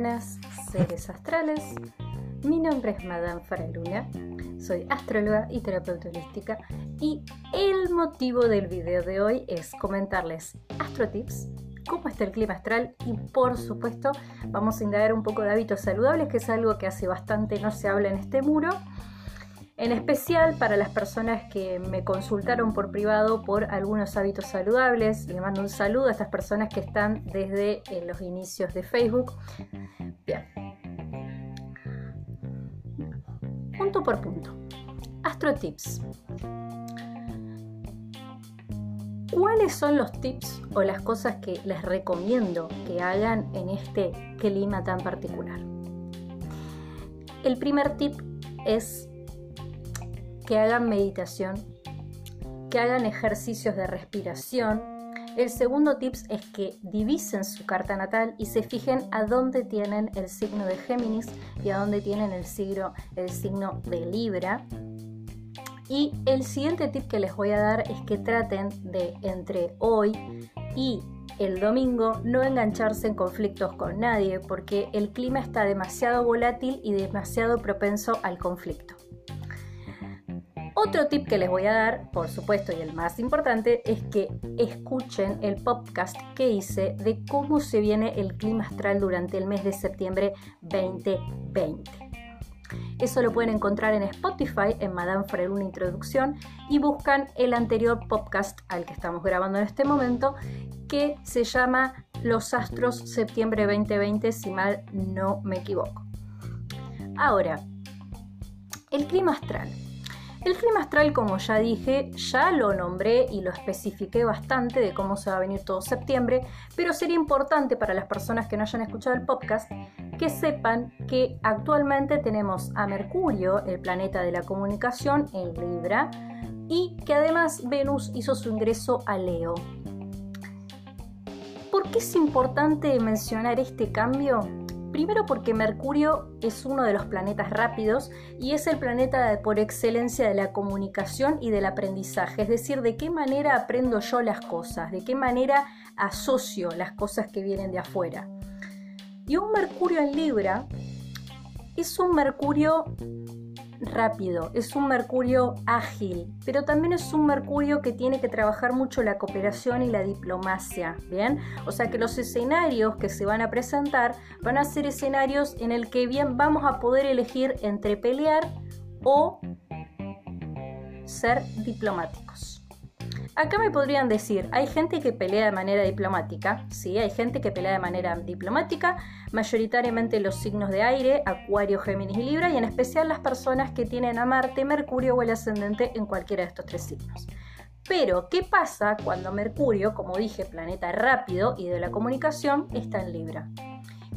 buenas, seres astrales. Mi nombre es Madame Faraluna, soy astróloga y terapeuta holística y el motivo del video de hoy es comentarles astrotips, cómo está el clima astral y por supuesto vamos a indagar un poco de hábitos saludables, que es algo que hace bastante no se habla en este muro en especial para las personas que me consultaron por privado por algunos hábitos saludables. Le mando un saludo a estas personas que están desde eh, los inicios de Facebook. Bien. Punto por punto. Astro Tips. ¿Cuáles son los tips o las cosas que les recomiendo que hagan en este clima tan particular? El primer tip es que hagan meditación, que hagan ejercicios de respiración. El segundo tips es que divisen su carta natal y se fijen a dónde tienen el signo de Géminis y a dónde tienen el signo, el signo de Libra. Y el siguiente tip que les voy a dar es que traten de entre hoy y el domingo no engancharse en conflictos con nadie porque el clima está demasiado volátil y demasiado propenso al conflicto. Otro tip que les voy a dar, por supuesto, y el más importante, es que escuchen el podcast que hice de cómo se viene el clima astral durante el mes de septiembre 2020. Eso lo pueden encontrar en Spotify, en Madame Freire una introducción, y buscan el anterior podcast al que estamos grabando en este momento, que se llama Los Astros Septiembre 2020, si mal no me equivoco. Ahora, el clima astral. El clima astral, como ya dije, ya lo nombré y lo especifiqué bastante de cómo se va a venir todo septiembre, pero sería importante para las personas que no hayan escuchado el podcast que sepan que actualmente tenemos a Mercurio, el planeta de la comunicación, en Libra, y que además Venus hizo su ingreso a Leo. ¿Por qué es importante mencionar este cambio? Primero porque Mercurio es uno de los planetas rápidos y es el planeta por excelencia de la comunicación y del aprendizaje, es decir, de qué manera aprendo yo las cosas, de qué manera asocio las cosas que vienen de afuera. Y un Mercurio en Libra es un Mercurio rápido, es un Mercurio ágil, pero también es un Mercurio que tiene que trabajar mucho la cooperación y la diplomacia, ¿bien? O sea que los escenarios que se van a presentar van a ser escenarios en el que bien vamos a poder elegir entre pelear o ser diplomáticos. Acá me podrían decir, hay gente que pelea de manera diplomática, sí, hay gente que pelea de manera diplomática, mayoritariamente los signos de aire, Acuario, Géminis y Libra, y en especial las personas que tienen a Marte, Mercurio o el ascendente en cualquiera de estos tres signos. Pero, ¿qué pasa cuando Mercurio, como dije, planeta rápido y de la comunicación, está en Libra?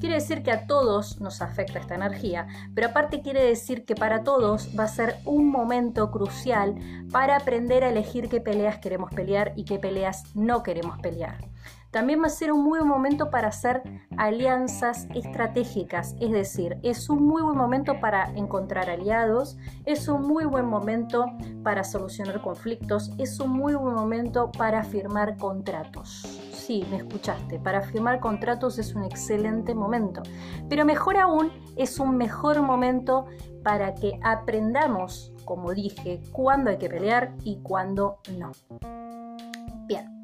Quiere decir que a todos nos afecta esta energía, pero aparte quiere decir que para todos va a ser un momento crucial para aprender a elegir qué peleas queremos pelear y qué peleas no queremos pelear. También va a ser un muy buen momento para hacer alianzas estratégicas, es decir, es un muy buen momento para encontrar aliados, es un muy buen momento para solucionar conflictos, es un muy buen momento para firmar contratos sí, me escuchaste, para firmar contratos es un excelente momento. Pero mejor aún, es un mejor momento para que aprendamos, como dije, cuándo hay que pelear y cuándo no. Bien.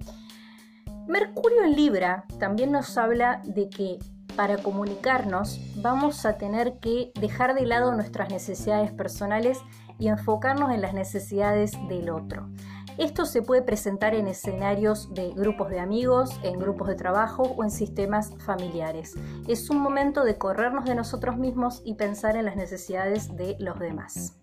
Mercurio en Libra también nos habla de que para comunicarnos vamos a tener que dejar de lado nuestras necesidades personales y enfocarnos en las necesidades del otro. Esto se puede presentar en escenarios de grupos de amigos, en grupos de trabajo o en sistemas familiares. Es un momento de corrernos de nosotros mismos y pensar en las necesidades de los demás.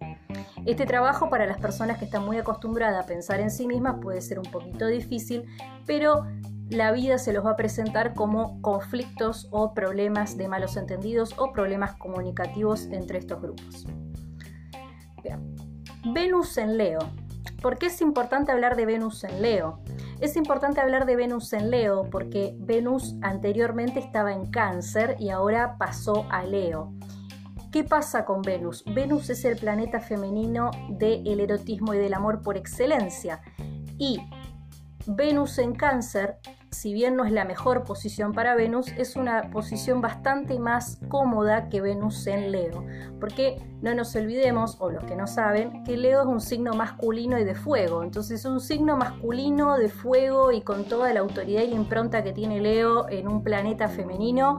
Este trabajo para las personas que están muy acostumbradas a pensar en sí mismas puede ser un poquito difícil, pero la vida se los va a presentar como conflictos o problemas de malos entendidos o problemas comunicativos entre estos grupos. Venus en Leo. ¿Por qué es importante hablar de Venus en Leo? Es importante hablar de Venus en Leo porque Venus anteriormente estaba en cáncer y ahora pasó a Leo. ¿Qué pasa con Venus? Venus es el planeta femenino del erotismo y del amor por excelencia. Y Venus en cáncer si bien no es la mejor posición para Venus, es una posición bastante más cómoda que Venus en Leo. Porque no nos olvidemos, o los que no saben, que Leo es un signo masculino y de fuego. Entonces un signo masculino de fuego y con toda la autoridad y la impronta que tiene Leo en un planeta femenino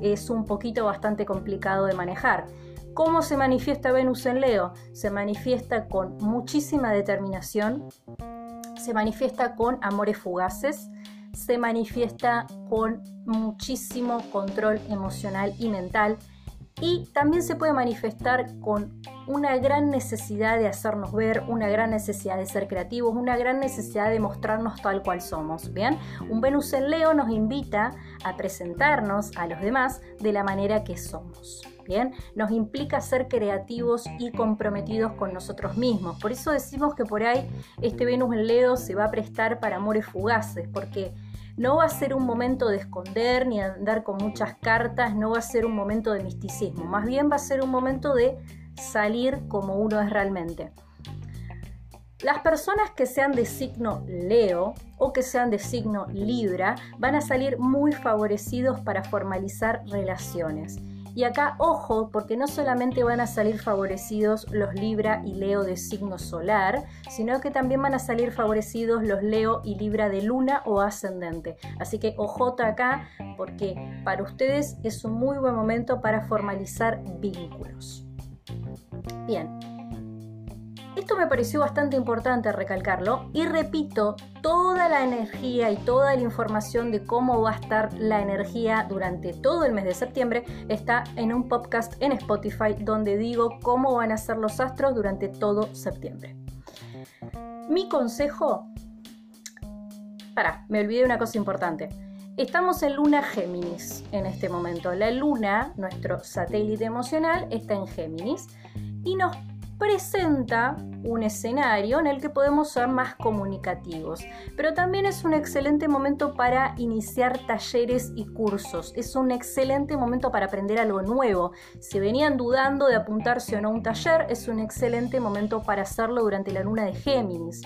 es un poquito bastante complicado de manejar. ¿Cómo se manifiesta Venus en Leo? Se manifiesta con muchísima determinación, se manifiesta con amores fugaces, se manifiesta con muchísimo control emocional y mental y también se puede manifestar con una gran necesidad de hacernos ver, una gran necesidad de ser creativos, una gran necesidad de mostrarnos tal cual somos. Bien, un Venus en Leo nos invita a presentarnos a los demás de la manera que somos. Bien, nos implica ser creativos y comprometidos con nosotros mismos. Por eso decimos que por ahí este Venus en Leo se va a prestar para amores fugaces, porque no va a ser un momento de esconder ni andar con muchas cartas, no va a ser un momento de misticismo, más bien va a ser un momento de salir como uno es realmente. Las personas que sean de signo Leo o que sean de signo Libra van a salir muy favorecidos para formalizar relaciones. Y acá, ojo, porque no solamente van a salir favorecidos los Libra y Leo de signo solar, sino que también van a salir favorecidos los Leo y Libra de luna o ascendente. Así que ojota acá, porque para ustedes es un muy buen momento para formalizar vínculos. Bien, esto me pareció bastante importante recalcarlo y repito, toda la energía y toda la información de cómo va a estar la energía durante todo el mes de septiembre está en un podcast en Spotify donde digo cómo van a ser los astros durante todo septiembre. Mi consejo... Para, me olvidé una cosa importante. Estamos en luna Géminis en este momento. La luna, nuestro satélite emocional, está en Géminis y nos presenta un escenario en el que podemos ser más comunicativos, pero también es un excelente momento para iniciar talleres y cursos, es un excelente momento para aprender algo nuevo. Si venían dudando de apuntarse o no a un taller, es un excelente momento para hacerlo durante la luna de Géminis.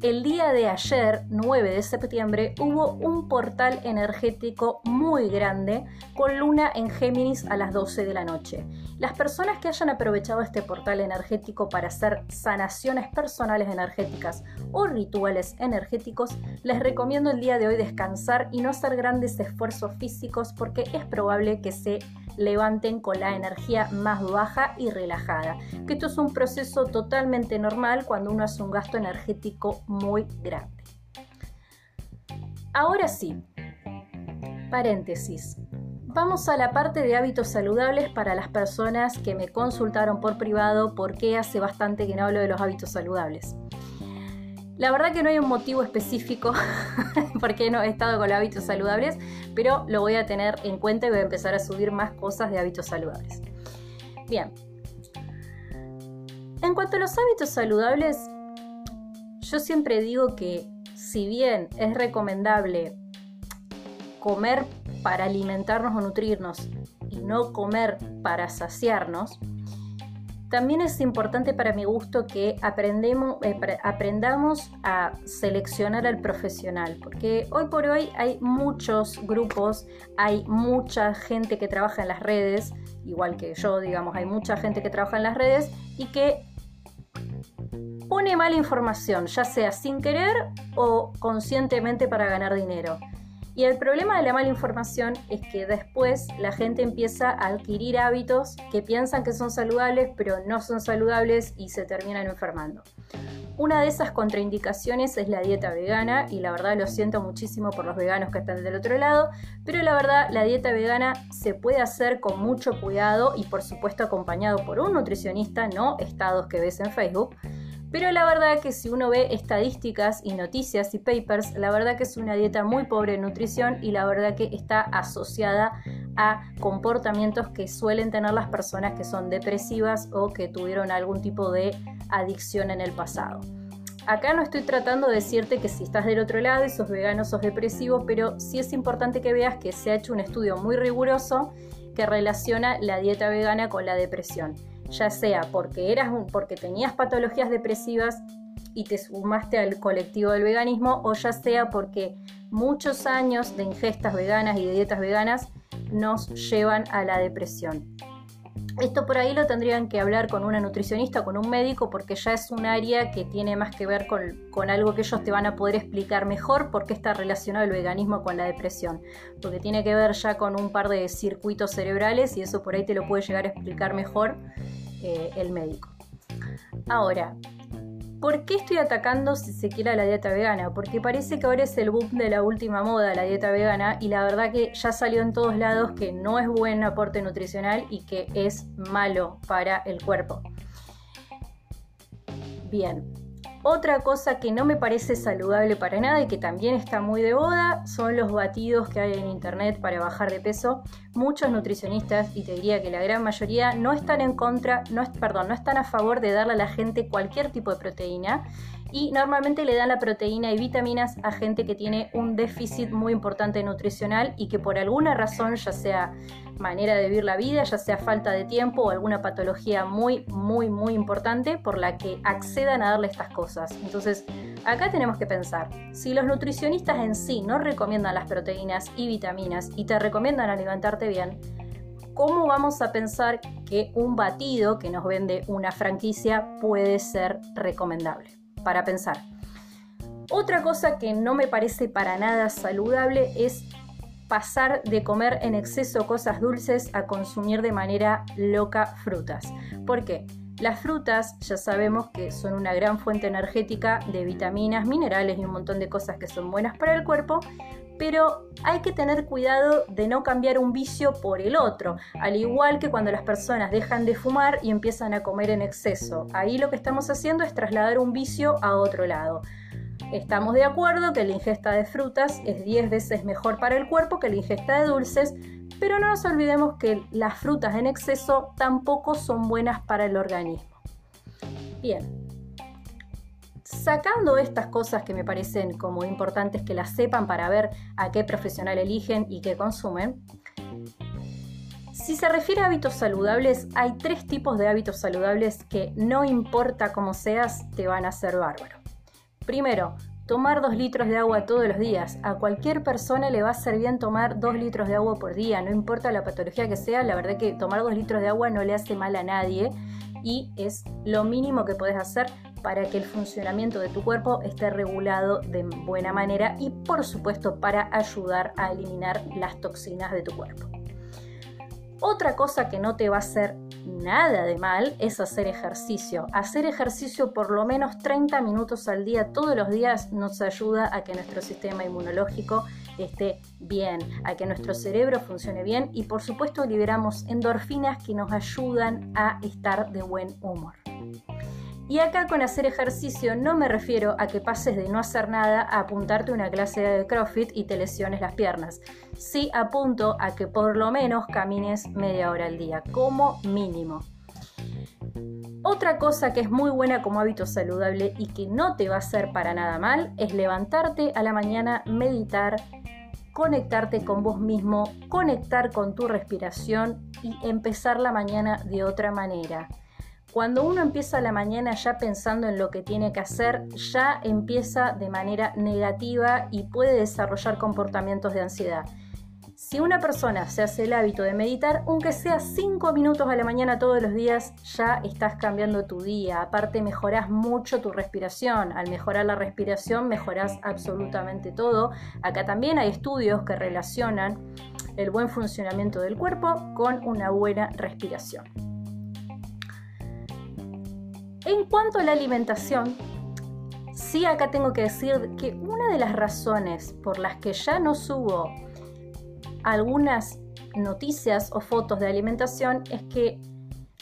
El día de ayer, 9 de septiembre, hubo un portal energético muy grande con luna en Géminis a las 12 de la noche. Las personas que hayan aprovechado este portal energético para hacer sanaciones personales energéticas o rituales energéticos, les recomiendo el día de hoy descansar y no hacer grandes esfuerzos físicos porque es probable que se levanten con la energía más baja y relajada. Esto es un proceso totalmente normal cuando uno hace un gasto energético muy grande. Ahora sí, paréntesis. Vamos a la parte de hábitos saludables para las personas que me consultaron por privado porque hace bastante que no hablo de los hábitos saludables. La verdad que no hay un motivo específico por qué no he estado con hábitos saludables, pero lo voy a tener en cuenta y voy a empezar a subir más cosas de hábitos saludables. Bien. En cuanto a los hábitos saludables, yo siempre digo que si bien es recomendable comer para alimentarnos o nutrirnos y no comer para saciarnos, también es importante para mi gusto que aprendemos, eh, aprendamos a seleccionar al profesional, porque hoy por hoy hay muchos grupos, hay mucha gente que trabaja en las redes, igual que yo, digamos, hay mucha gente que trabaja en las redes y que pone mala información, ya sea sin querer o conscientemente para ganar dinero. Y el problema de la mala información es que después la gente empieza a adquirir hábitos que piensan que son saludables, pero no son saludables y se terminan enfermando. Una de esas contraindicaciones es la dieta vegana y la verdad lo siento muchísimo por los veganos que están del otro lado, pero la verdad la dieta vegana se puede hacer con mucho cuidado y por supuesto acompañado por un nutricionista, no estados que ves en Facebook. Pero la verdad que si uno ve estadísticas y noticias y papers, la verdad que es una dieta muy pobre en nutrición y la verdad que está asociada a comportamientos que suelen tener las personas que son depresivas o que tuvieron algún tipo de adicción en el pasado. Acá no estoy tratando de decirte que si estás del otro lado y sos vegano sos depresivo, pero sí es importante que veas que se ha hecho un estudio muy riguroso que relaciona la dieta vegana con la depresión ya sea porque, eras, porque tenías patologías depresivas y te sumaste al colectivo del veganismo, o ya sea porque muchos años de ingestas veganas y de dietas veganas nos llevan a la depresión. Esto por ahí lo tendrían que hablar con una nutricionista con un médico porque ya es un área que tiene más que ver con, algo que ellos te van a poder explicar mejor por qué está relacionado el veganismo con la depresión. Porque tiene que ver ya con un par de circuitos cerebrales y eso por ahí te lo puede llegar a explicar mejor eh, el médico. Ahora, ¿Por qué estoy atacando si se quiere la dieta vegana? Porque parece que ahora es el boom de la última moda, la dieta vegana, y la verdad que ya salió en todos lados que no es buen aporte nutricional y que es malo para el cuerpo. Bien, otra cosa que no me parece saludable para nada y que también está muy de boda son los batidos que hay en internet para bajar de peso. Muchos nutricionistas, y te diría que la gran mayoría, no están en contra, no, perdón, no están a favor de darle a la gente cualquier tipo de proteína y normalmente le dan la proteína y vitaminas a gente que tiene un déficit muy importante nutricional y que por alguna razón, ya sea manera de vivir la vida, ya sea falta de tiempo o alguna patología muy, muy, muy importante por la que accedan a darle estas cosas. Entonces, acá tenemos que pensar, si los nutricionistas en sí no recomiendan las proteínas y vitaminas y te recomiendan alimentarte bien, ¿cómo vamos a pensar que un batido que nos vende una franquicia puede ser recomendable? Para pensar. Otra cosa que no me parece para nada saludable es pasar de comer en exceso cosas dulces a consumir de manera loca frutas. ¿Por qué? Las frutas ya sabemos que son una gran fuente energética de vitaminas, minerales y un montón de cosas que son buenas para el cuerpo, pero hay que tener cuidado de no cambiar un vicio por el otro, al igual que cuando las personas dejan de fumar y empiezan a comer en exceso. Ahí lo que estamos haciendo es trasladar un vicio a otro lado. Estamos de acuerdo que la ingesta de frutas es 10 veces mejor para el cuerpo que la ingesta de dulces, pero no nos olvidemos que las frutas en exceso tampoco son buenas para el organismo. Bien, sacando estas cosas que me parecen como importantes que las sepan para ver a qué profesional eligen y qué consumen, si se refiere a hábitos saludables, hay tres tipos de hábitos saludables que no importa cómo seas, te van a hacer bárbaro. Primero, tomar dos litros de agua todos los días. A cualquier persona le va a ser bien tomar dos litros de agua por día, no importa la patología que sea, la verdad que tomar dos litros de agua no le hace mal a nadie y es lo mínimo que puedes hacer para que el funcionamiento de tu cuerpo esté regulado de buena manera y por supuesto para ayudar a eliminar las toxinas de tu cuerpo. Otra cosa que no te va a hacer nada de mal es hacer ejercicio. Hacer ejercicio por lo menos 30 minutos al día todos los días nos ayuda a que nuestro sistema inmunológico esté bien, a que nuestro cerebro funcione bien y por supuesto liberamos endorfinas que nos ayudan a estar de buen humor. Y acá con hacer ejercicio no me refiero a que pases de no hacer nada a apuntarte una clase de CrossFit y te lesiones las piernas. Sí apunto a que por lo menos camines media hora al día, como mínimo. Otra cosa que es muy buena como hábito saludable y que no te va a hacer para nada mal es levantarte a la mañana, meditar, conectarte con vos mismo, conectar con tu respiración y empezar la mañana de otra manera. Cuando uno empieza la mañana ya pensando en lo que tiene que hacer, ya empieza de manera negativa y puede desarrollar comportamientos de ansiedad. Si una persona se hace el hábito de meditar, aunque sea 5 minutos a la mañana todos los días, ya estás cambiando tu día. Aparte, mejorás mucho tu respiración. Al mejorar la respiración, mejorás absolutamente todo. Acá también hay estudios que relacionan el buen funcionamiento del cuerpo con una buena respiración. En cuanto a la alimentación, sí acá tengo que decir que una de las razones por las que ya no subo algunas noticias o fotos de alimentación es que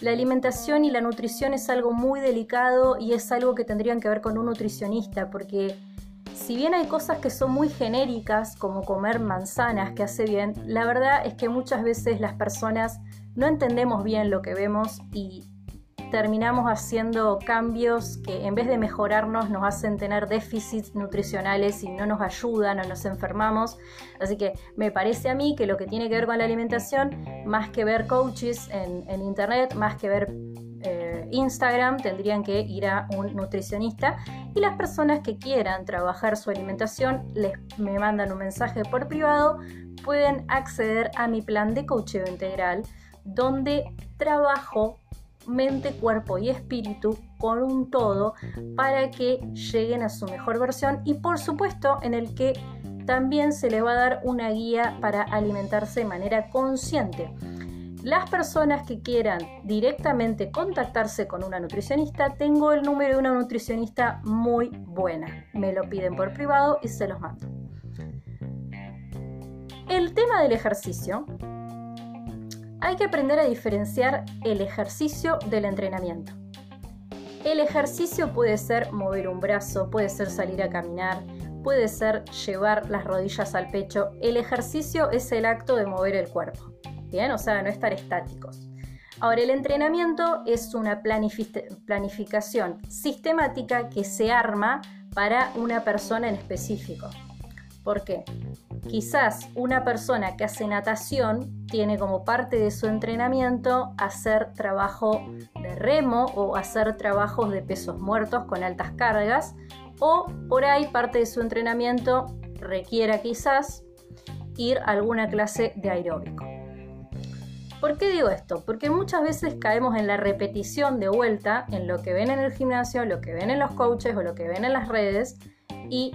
la alimentación y la nutrición es algo muy delicado y es algo que tendrían que ver con un nutricionista, porque si bien hay cosas que son muy genéricas, como comer manzanas que hace bien, la verdad es que muchas veces las personas no entendemos bien lo que vemos y terminamos haciendo cambios que en vez de mejorarnos nos hacen tener déficits nutricionales y no nos ayudan o nos enfermamos. Así que me parece a mí que lo que tiene que ver con la alimentación, más que ver coaches en, internet, más que ver eh, Instagram tendrían que ir a un nutricionista y las personas que quieran trabajar su alimentación les me mandan un mensaje por privado, pueden acceder a mi plan de coacheo integral donde trabajo mente, cuerpo y espíritu con un todo para que lleguen a su mejor versión y por supuesto en el que también se les va a dar una guía para alimentarse de manera consciente. Las personas que quieran directamente contactarse con una nutricionista, tengo el número de una nutricionista muy buena. Me lo piden por privado y se los mando. El tema del ejercicio. Hay que aprender a diferenciar el ejercicio del entrenamiento. El ejercicio puede ser mover un brazo, puede ser salir a caminar, puede ser llevar las rodillas al pecho. El ejercicio es el acto de mover el cuerpo. Bien, o sea, no estar estáticos. Ahora, el entrenamiento es una planificación sistemática que se arma para una persona en específico. ¿Por qué? Quizás una persona que hace natación tiene como parte de su entrenamiento hacer trabajo de remo o hacer trabajos de pesos muertos con altas cargas o por ahí parte de su entrenamiento requiera quizás ir a alguna clase de aeróbico. ¿Por qué digo esto? Porque muchas veces caemos en la repetición de vuelta en lo que ven en el gimnasio, lo que ven en los coaches o lo que ven en las redes y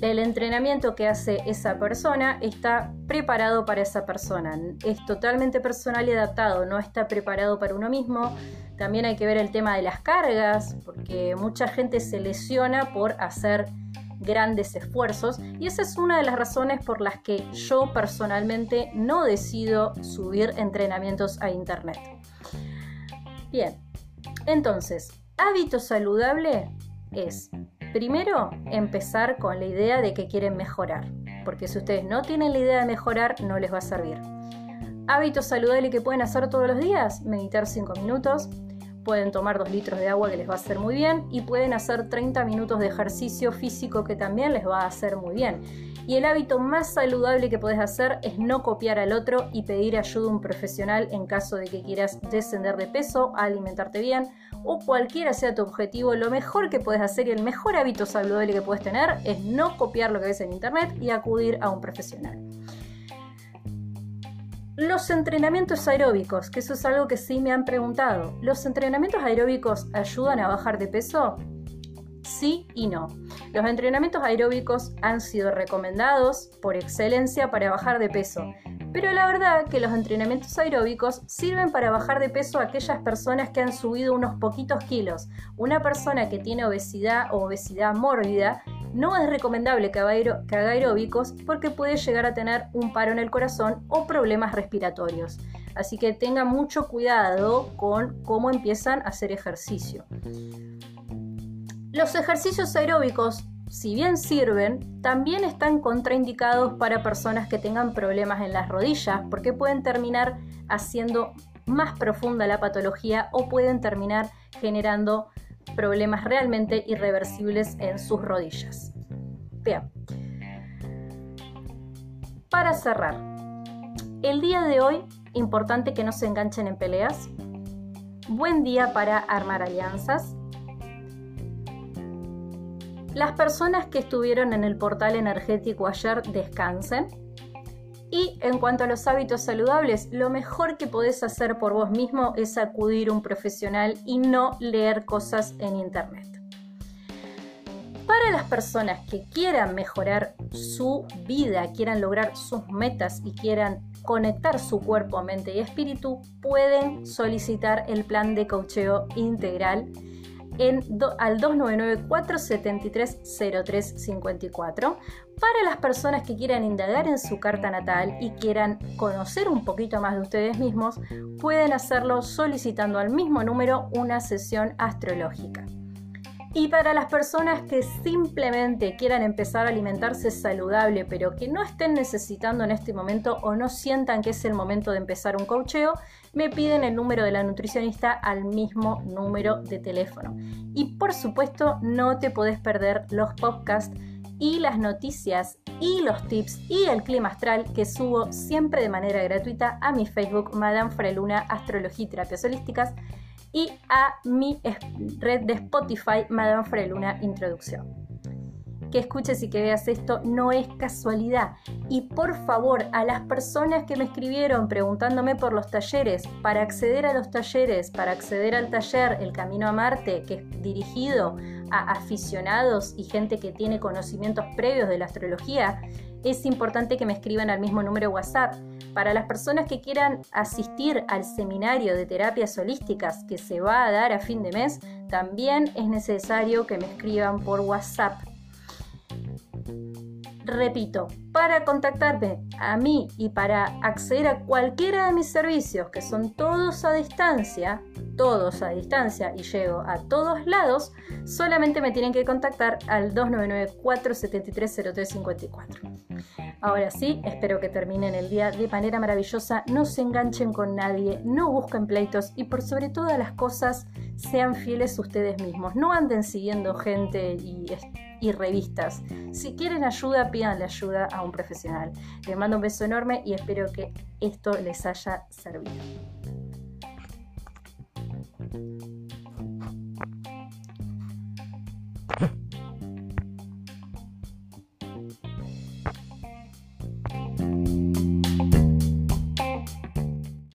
el entrenamiento que hace esa persona está preparado para esa persona. Es totalmente personal y adaptado, no está preparado para uno mismo. También hay que ver el tema de las cargas, porque mucha gente se lesiona por hacer grandes esfuerzos y esa es una de las razones por las que yo personalmente no decido subir entrenamientos a internet. Bien, entonces, hábito saludable es Primero, empezar con la idea de que quieren mejorar, porque si ustedes no tienen la idea de mejorar, no les va a servir. Hábitos saludables que pueden hacer todos los días, meditar 5 minutos, pueden tomar 2 litros de agua que les va a hacer muy bien y pueden hacer 30 minutos de ejercicio físico que también les va a hacer muy bien. Y el hábito más saludable que puedes hacer es no copiar al otro y pedir ayuda a un profesional en caso de que quieras descender de peso, alimentarte bien o cualquiera sea tu objetivo, lo mejor que puedes hacer y el mejor hábito saludable que puedes tener es no copiar lo que ves en internet y acudir a un profesional. Los entrenamientos aeróbicos, que eso es algo que sí me han preguntado. ¿Los entrenamientos aeróbicos ayudan a bajar de peso? Sí y no. Los entrenamientos aeróbicos han sido recomendados por excelencia para bajar de peso, pero la verdad que los entrenamientos aeróbicos sirven para bajar de peso a aquellas personas que han subido unos poquitos kilos. Una persona que tiene obesidad o obesidad mórbida no es recomendable que haga, aeróbicos porque puede llegar a tener un paro en el corazón o problemas respiratorios. Así que tenga mucho cuidado con cómo empiezan a hacer ejercicio. Los ejercicios aeróbicos si bien sirven, también están contraindicados para personas que tengan problemas en las rodillas, porque pueden terminar haciendo más profunda la patología o pueden terminar generando problemas realmente irreversibles en sus rodillas. Bien. Para cerrar, el día de hoy, importante que no se enganchen en peleas. Buen día para armar alianzas las personas que estuvieron en el portal energético ayer descansen. Y en cuanto a los hábitos saludables, lo mejor que podés hacer por vos mismo es acudir a un profesional y no leer cosas en internet. Para las personas que quieran mejorar su vida, quieran lograr sus metas y quieran conectar su cuerpo, mente y espíritu, pueden solicitar el plan de cocheo integral al 299-473-0354. Para las personas que quieran indagar en su carta natal y quieran conocer un poquito más de ustedes mismos, pueden hacerlo solicitando al mismo número una sesión astrológica. Y para las personas que simplemente quieran empezar a alimentarse saludable, pero que no estén necesitando en este momento o no sientan que es el momento de empezar un coacheo, me piden el número de la nutricionista al mismo número de teléfono. Y por supuesto, no te podés perder los podcasts y las noticias y los tips y el clima astral que subo siempre de manera gratuita a mi Facebook Madame Freluna Astrología y Terapias Holísticas y a mi red de Spotify, Madame Freluna Introducción que escuches y que veas esto no es casualidad. Y por favor, a las personas que me escribieron preguntándome por los talleres, para acceder a los talleres, para acceder al taller El Camino a Marte, que es dirigido a aficionados y gente que tiene conocimientos previos de la astrología, es importante que me escriban al mismo número WhatsApp. Para las personas que quieran asistir al seminario de terapias holísticas que se va a dar a fin de mes, también es necesario que me escriban por WhatsApp Repito, para contactarme a mí y para acceder a cualquiera de mis servicios, que son todos a distancia, todos a distancia y llego a todos lados, solamente me tienen que contactar al 299-473-0354. Ahora sí, espero que terminen el día de manera maravillosa, no se enganchen con nadie, no busquen pleitos y por sobre todas las cosas sean fieles ustedes mismos, no anden siguiendo gente y y revistas. Si quieren ayuda, pídanle ayuda a un profesional. Les mando un beso enorme y espero que esto les haya servido.